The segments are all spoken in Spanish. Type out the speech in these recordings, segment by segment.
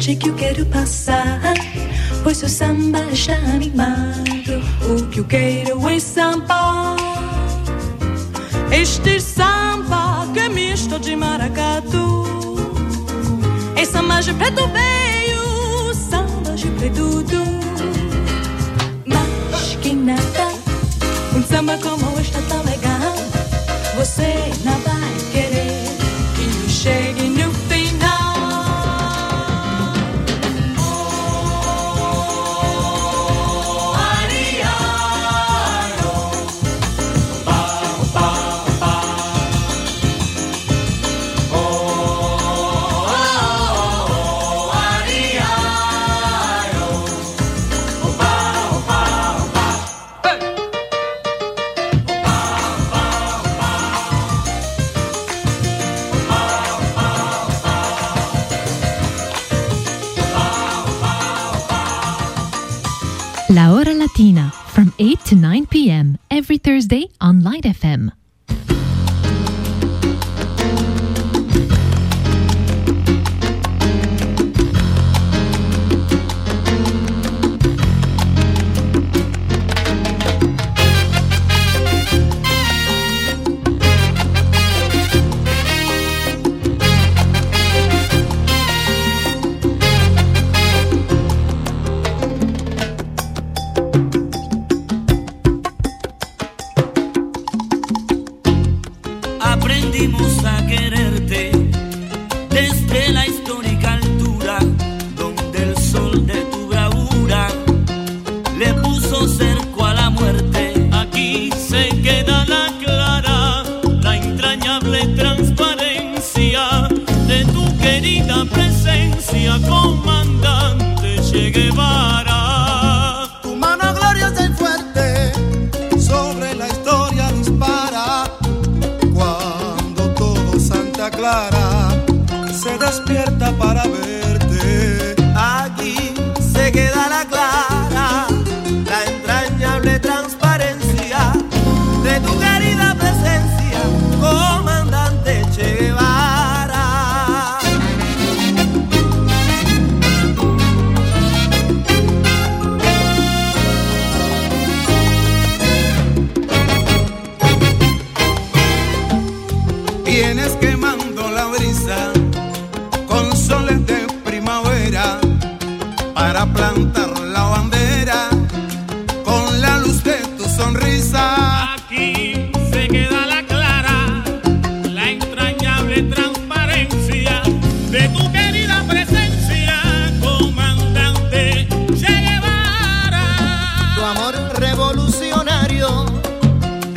noite que eu quero passar. Pois o samba está animado. É o que eu quero é samba. Este samba que é misto de maracatu. É samba de preto veio, samba de preto. Mas que nada, um samba como este é tão legal. Você não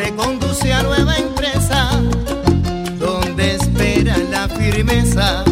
te conduce a nueva empresa, donde espera la firmeza.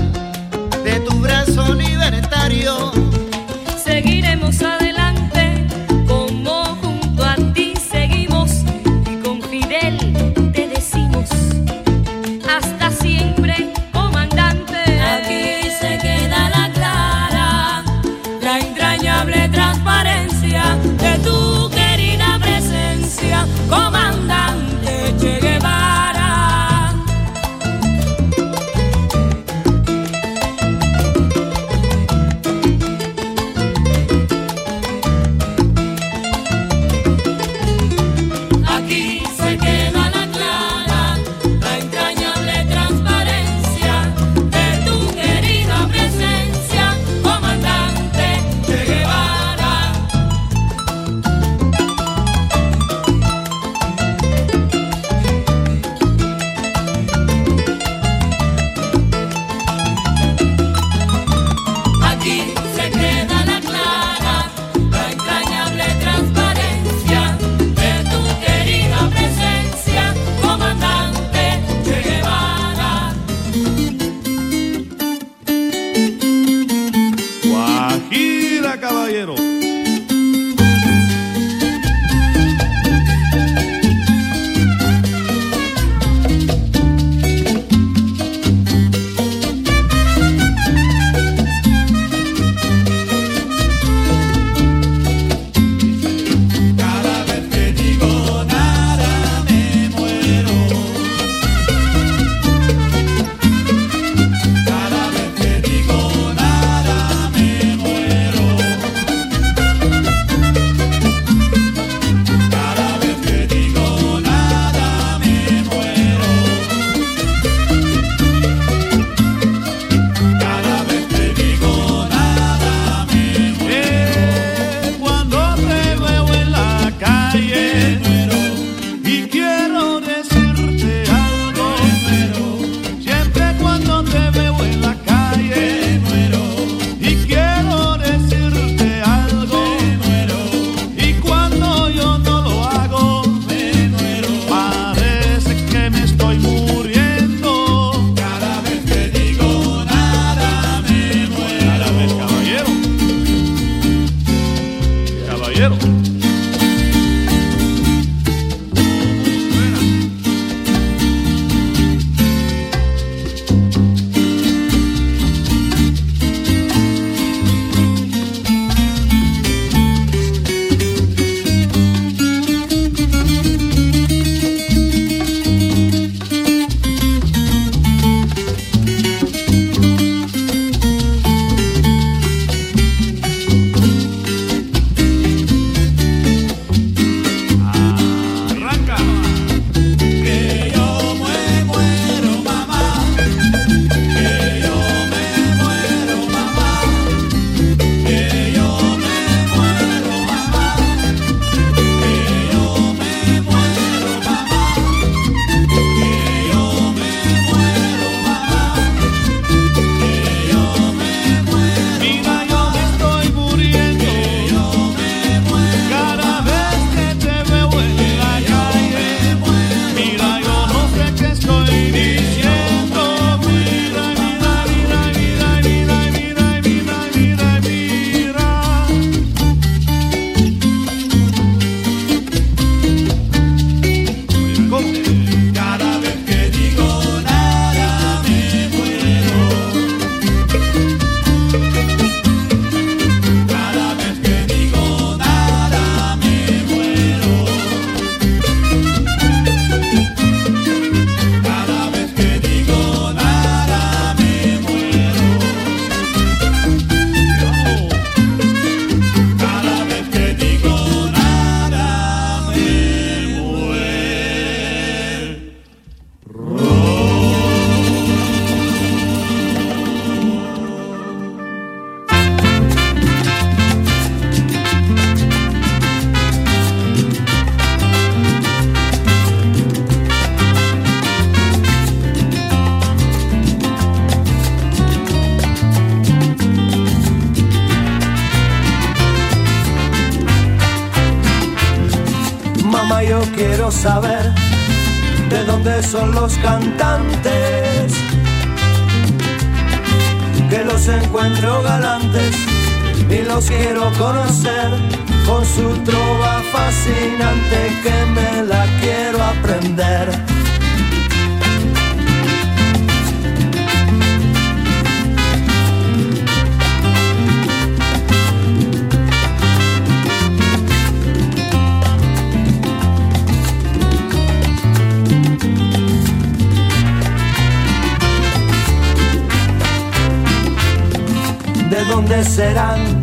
Serán?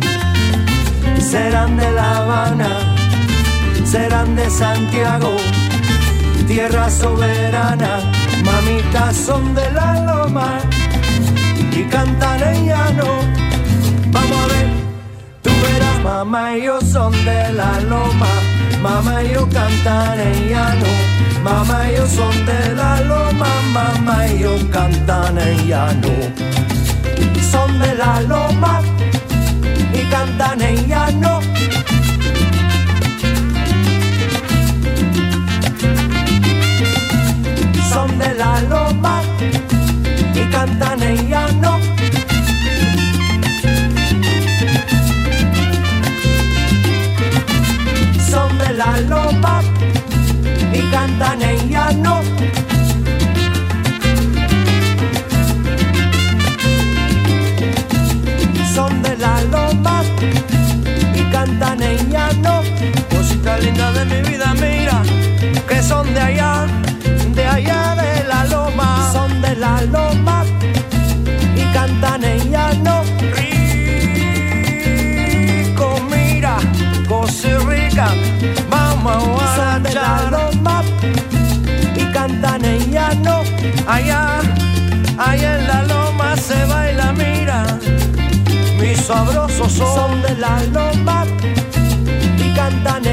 Serán de La Habana, serán de Santiago, tierra soberana, mamitas son de la loma y cantan en llano. Vamos a ver, tú verás, mamá y yo son de la loma, mamá y yo cantan en llano, mamá y yo son de la loma, mamá y yo cantan en llano son de la loma y cantan en llano. Son de la loma y cantan en. Son de la loma y cantan en. Cantan en llano. Cosita linda de mi vida, mira, que son de allá, de allá de la loma. Son de la loma y cantan en llano. Rico, mira, cosa rica, vamos a Son de la loma y cantan en llano. Allá, allá en la loma se baila, mira mis sabrosos son de la loma cantan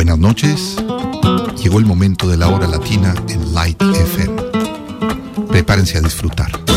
Buenas noches. Llegó el momento de la hora latina en Light FM. Prepárense a disfrutar.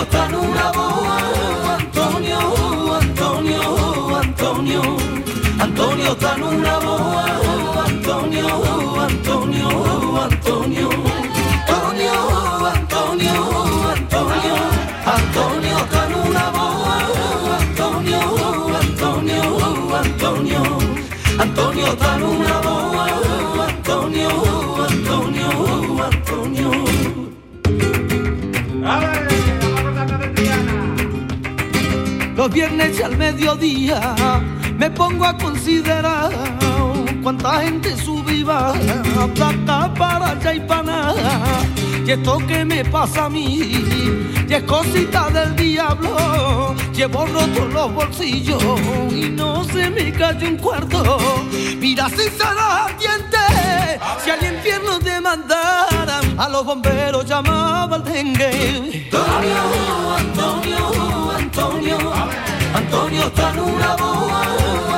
Está en una. Viernes y al mediodía me pongo a considerar cuánta gente sube y baja, plata para allá y para nada. Y esto que me pasa a mí, y es cosita del diablo. Llevo rotos los bolsillos y no se me cae un cuarto. Mira si se los atiende, si al infierno te mandaran, a los bomberos llamaba al dengue. Antonio, Antonio, Antonio, Antonio está en una boa.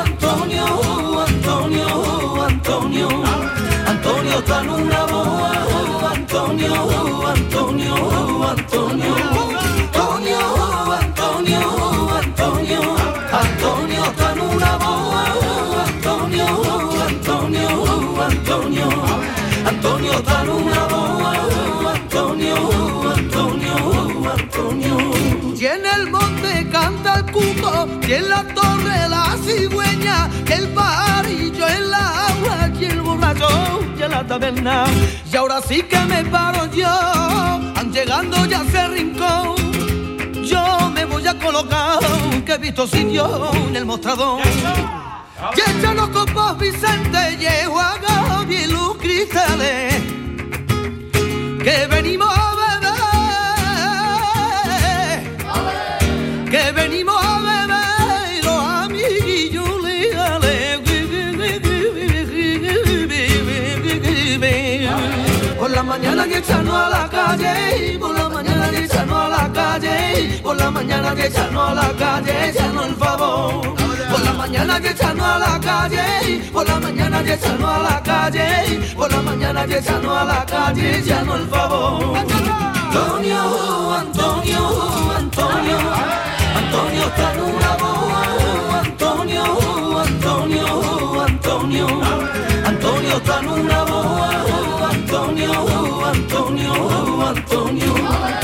Antonio, Antonio, Antonio, Antonio está en una boa. Antonio, Antonio, Antonio, Antonio, Antonio, Antonio, Antonio está. Antonio, Antonio, Antonio, Antonio está en una boa. El y en la torre la cigüeña, el pajarillo en la agua, y el borracho y en la taberna. Y ahora sí que me paro yo, han llegando ya ese rincón. Yo me voy a colocar, que he visto sitio en el mostrador. Y echan los copos Vicente, llevo a Gaby y luz cristales, que venimos calle, por la mañana que echarnos a la calle, por la mañana que echarnos a la calle, echarnos el favor. Por la mañana que echarnos a la calle, por la mañana que echarnos a la calle, por la mañana que echarnos a la calle, echarnos el favor. Antonio, Antonio, Antonio, Antonio está en una boa. Antonio, Antonio, Antonio, Antonio está en una boa. Antonio, oh, Antonio, oh, Antonio.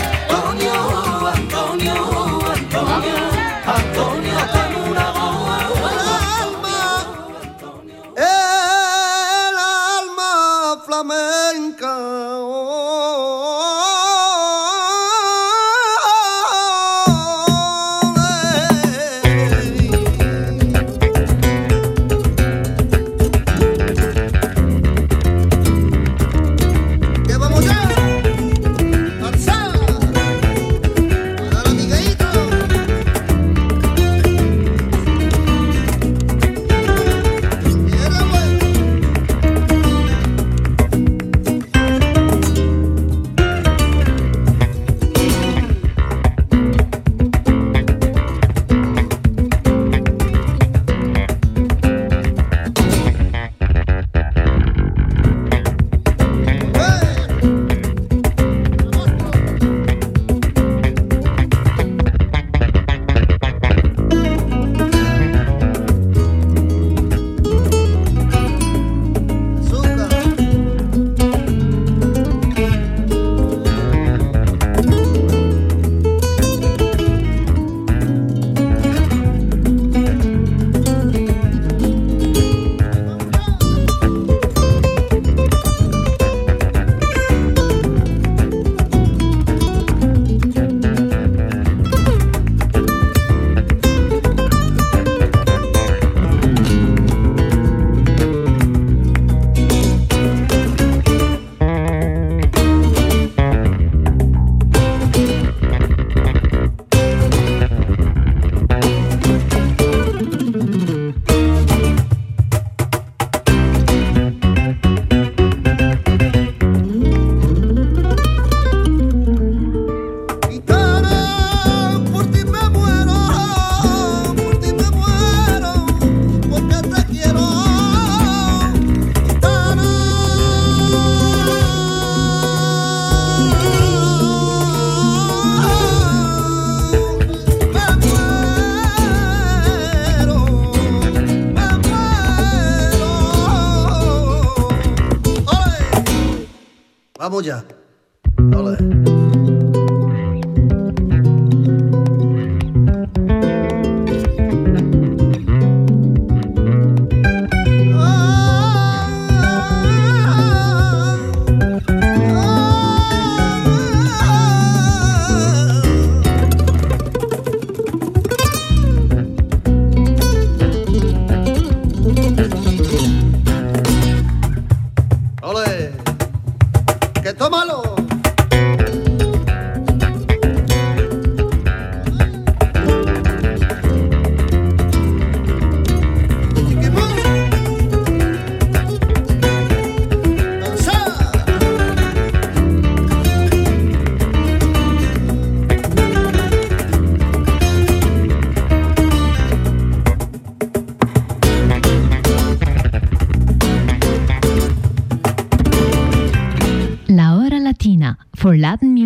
Ya.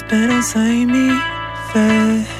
esperanza y mi fe.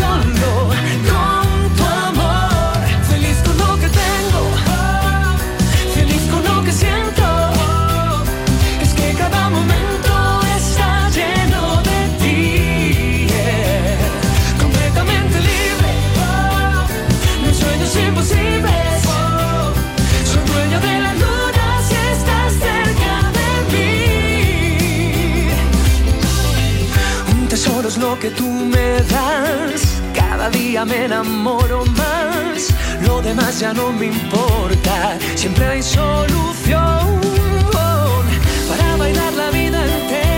solo con tu amor. Feliz con lo que tengo, feliz con lo que siento. Es que cada momento está lleno de ti. Completamente libre, mis sueños imposibles. Soy dueño de la luna si estás cerca de mí. Un tesoro es lo que tú me das cada día me enamoro más, lo demás ya no me importa. Siempre hay solución para bailar la vida entera.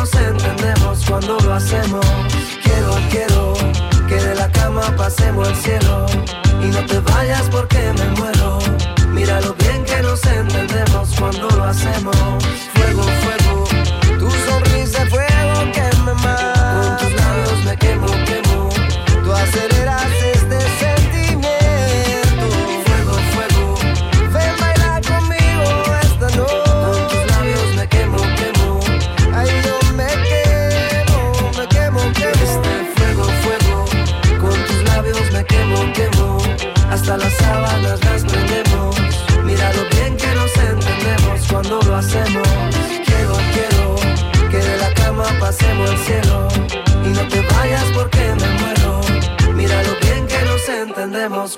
Nos entendemos cuando lo hacemos. Quiero, quiero que de la cama pasemos al cielo y no te vayas porque me muero. Mira lo bien que nos entendemos cuando lo hacemos.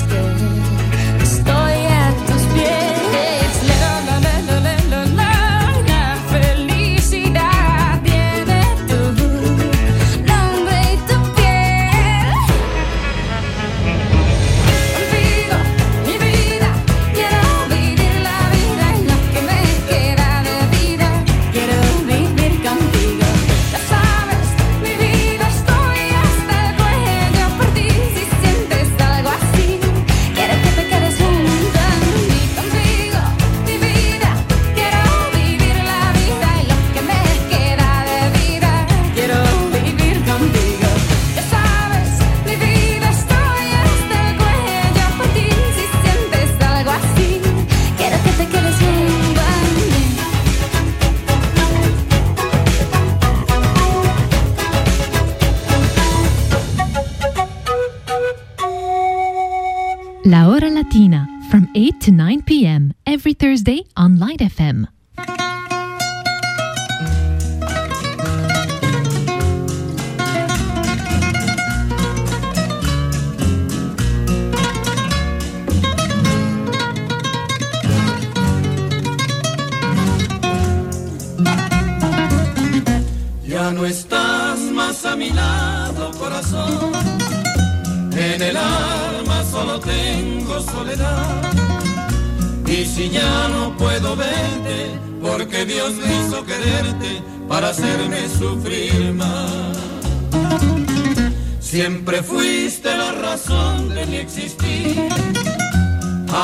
scared.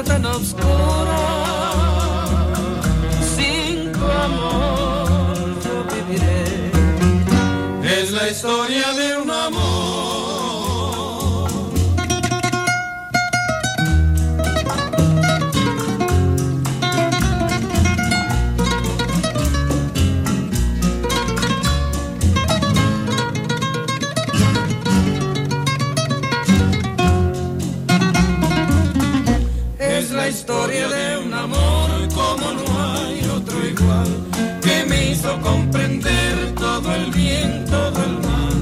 Tan oscura. Sin tu amor yo viviré. Es la historia de un comprender todo el bien, todo el mal.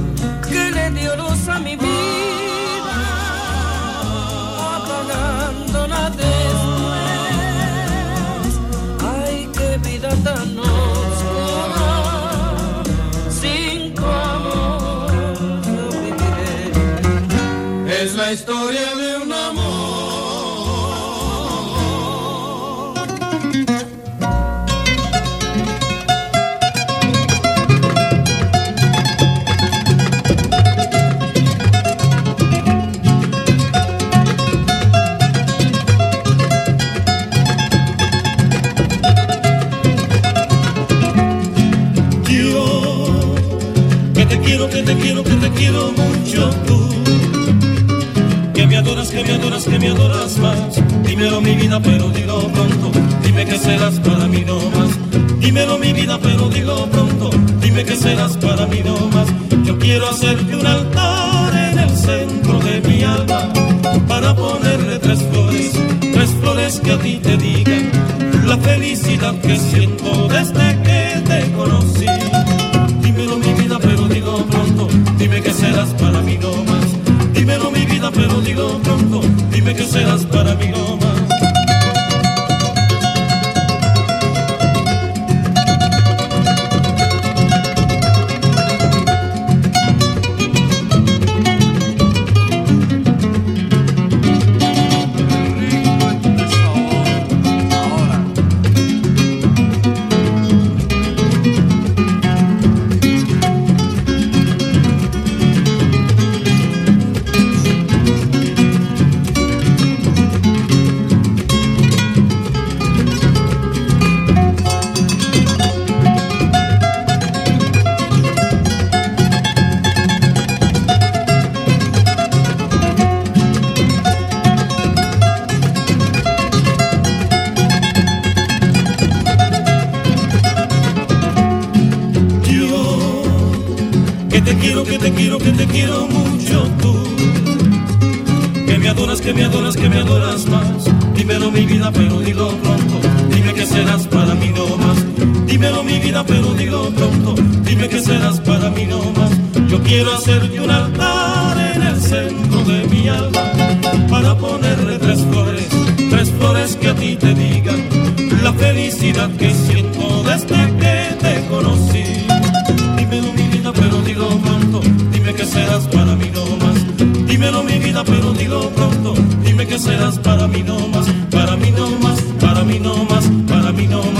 Que le dio luz a mi vida. Apagándola después. Ay, qué vida tan oscura. Sin amor. Es la historia Dímelo mi vida, pero dilo pronto. Dime que serás para mí no más. Dímelo mi vida, pero dilo pronto. Dime que serás para mí no más. Yo quiero hacerte un altar en el centro de mi alma. Para ponerle tres flores, tres flores que a ti te digan. La felicidad que siento desde que te conocí. Dímelo mi vida, pero dilo pronto. Dime que serás para. Dímelo mi vida, pero dilo pronto. Dime que serás para mí no más. Para mí no más, para mí no más, para mí no más,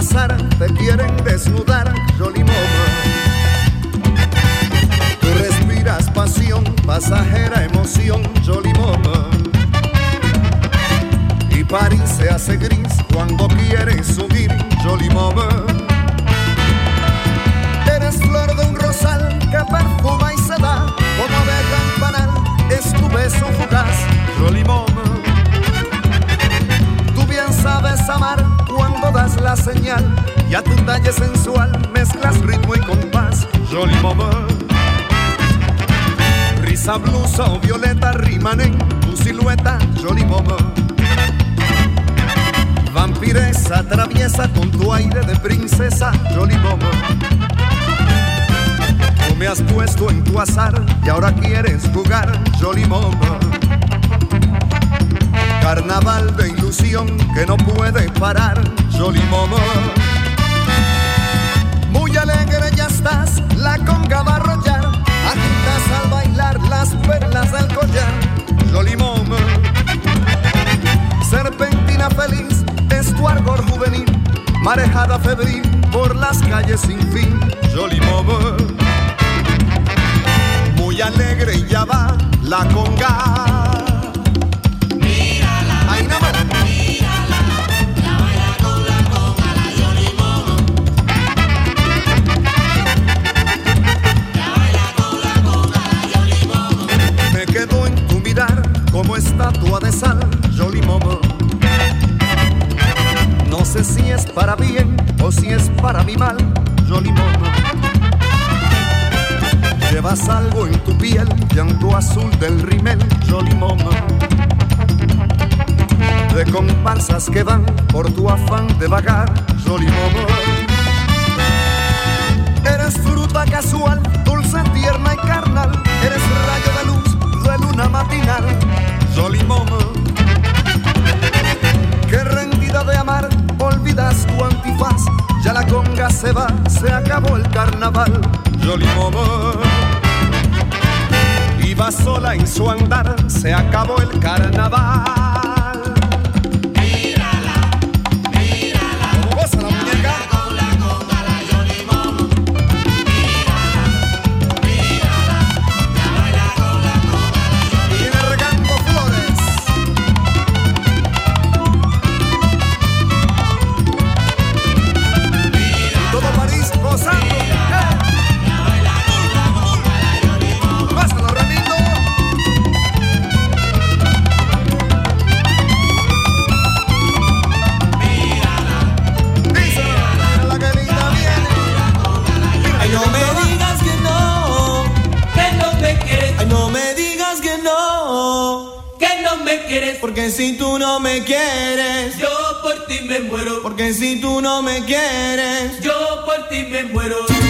Te quieren desnudar, Yoli Momo. Tú respiras pasión, pasajera emoción, Jolly Mama. Y París se hace gris cuando quieres subir, Jolly Mama. Eres flor de un rosal que perfuma y se da como abeja panal, es tu beso fugaz, Jolly Mama. Tú bien sabes amar la señal y a tu talle sensual mezclas ritmo y compás, Jolly Mama. Risa, blusa o violeta riman en tu silueta, Jolly Momo. Vampiresa traviesa con tu aire de princesa, Jolly Momo. Tú me has puesto en tu azar y ahora quieres jugar, Jolly Momo. Carnaval de ilusión que no puede parar, Momo. Muy alegre ya estás, la conga va a arrollar, agitas al bailar las perlas del collar, Momo. Serpentina feliz es tu ardor juvenil, marejada febril por las calles sin fin, Momo. Muy alegre ya va la conga. Para bien o si es para mi mal, Jolly Momo. Llevas algo en tu piel, llanto azul del rimel, Jolly Momo. De comparsas que van por tu afán de vagar, Momo. Eres fruta casual, dulce, tierna y carnal. Eres rayo de luz de luna matinal. Momo. Olvidas tu antifaz. Ya la conga se va, se acabó el carnaval. Momo. Iba sola en su andar, se acabó el carnaval. Me muero. Porque si tú no me quieres, yo por ti me muero.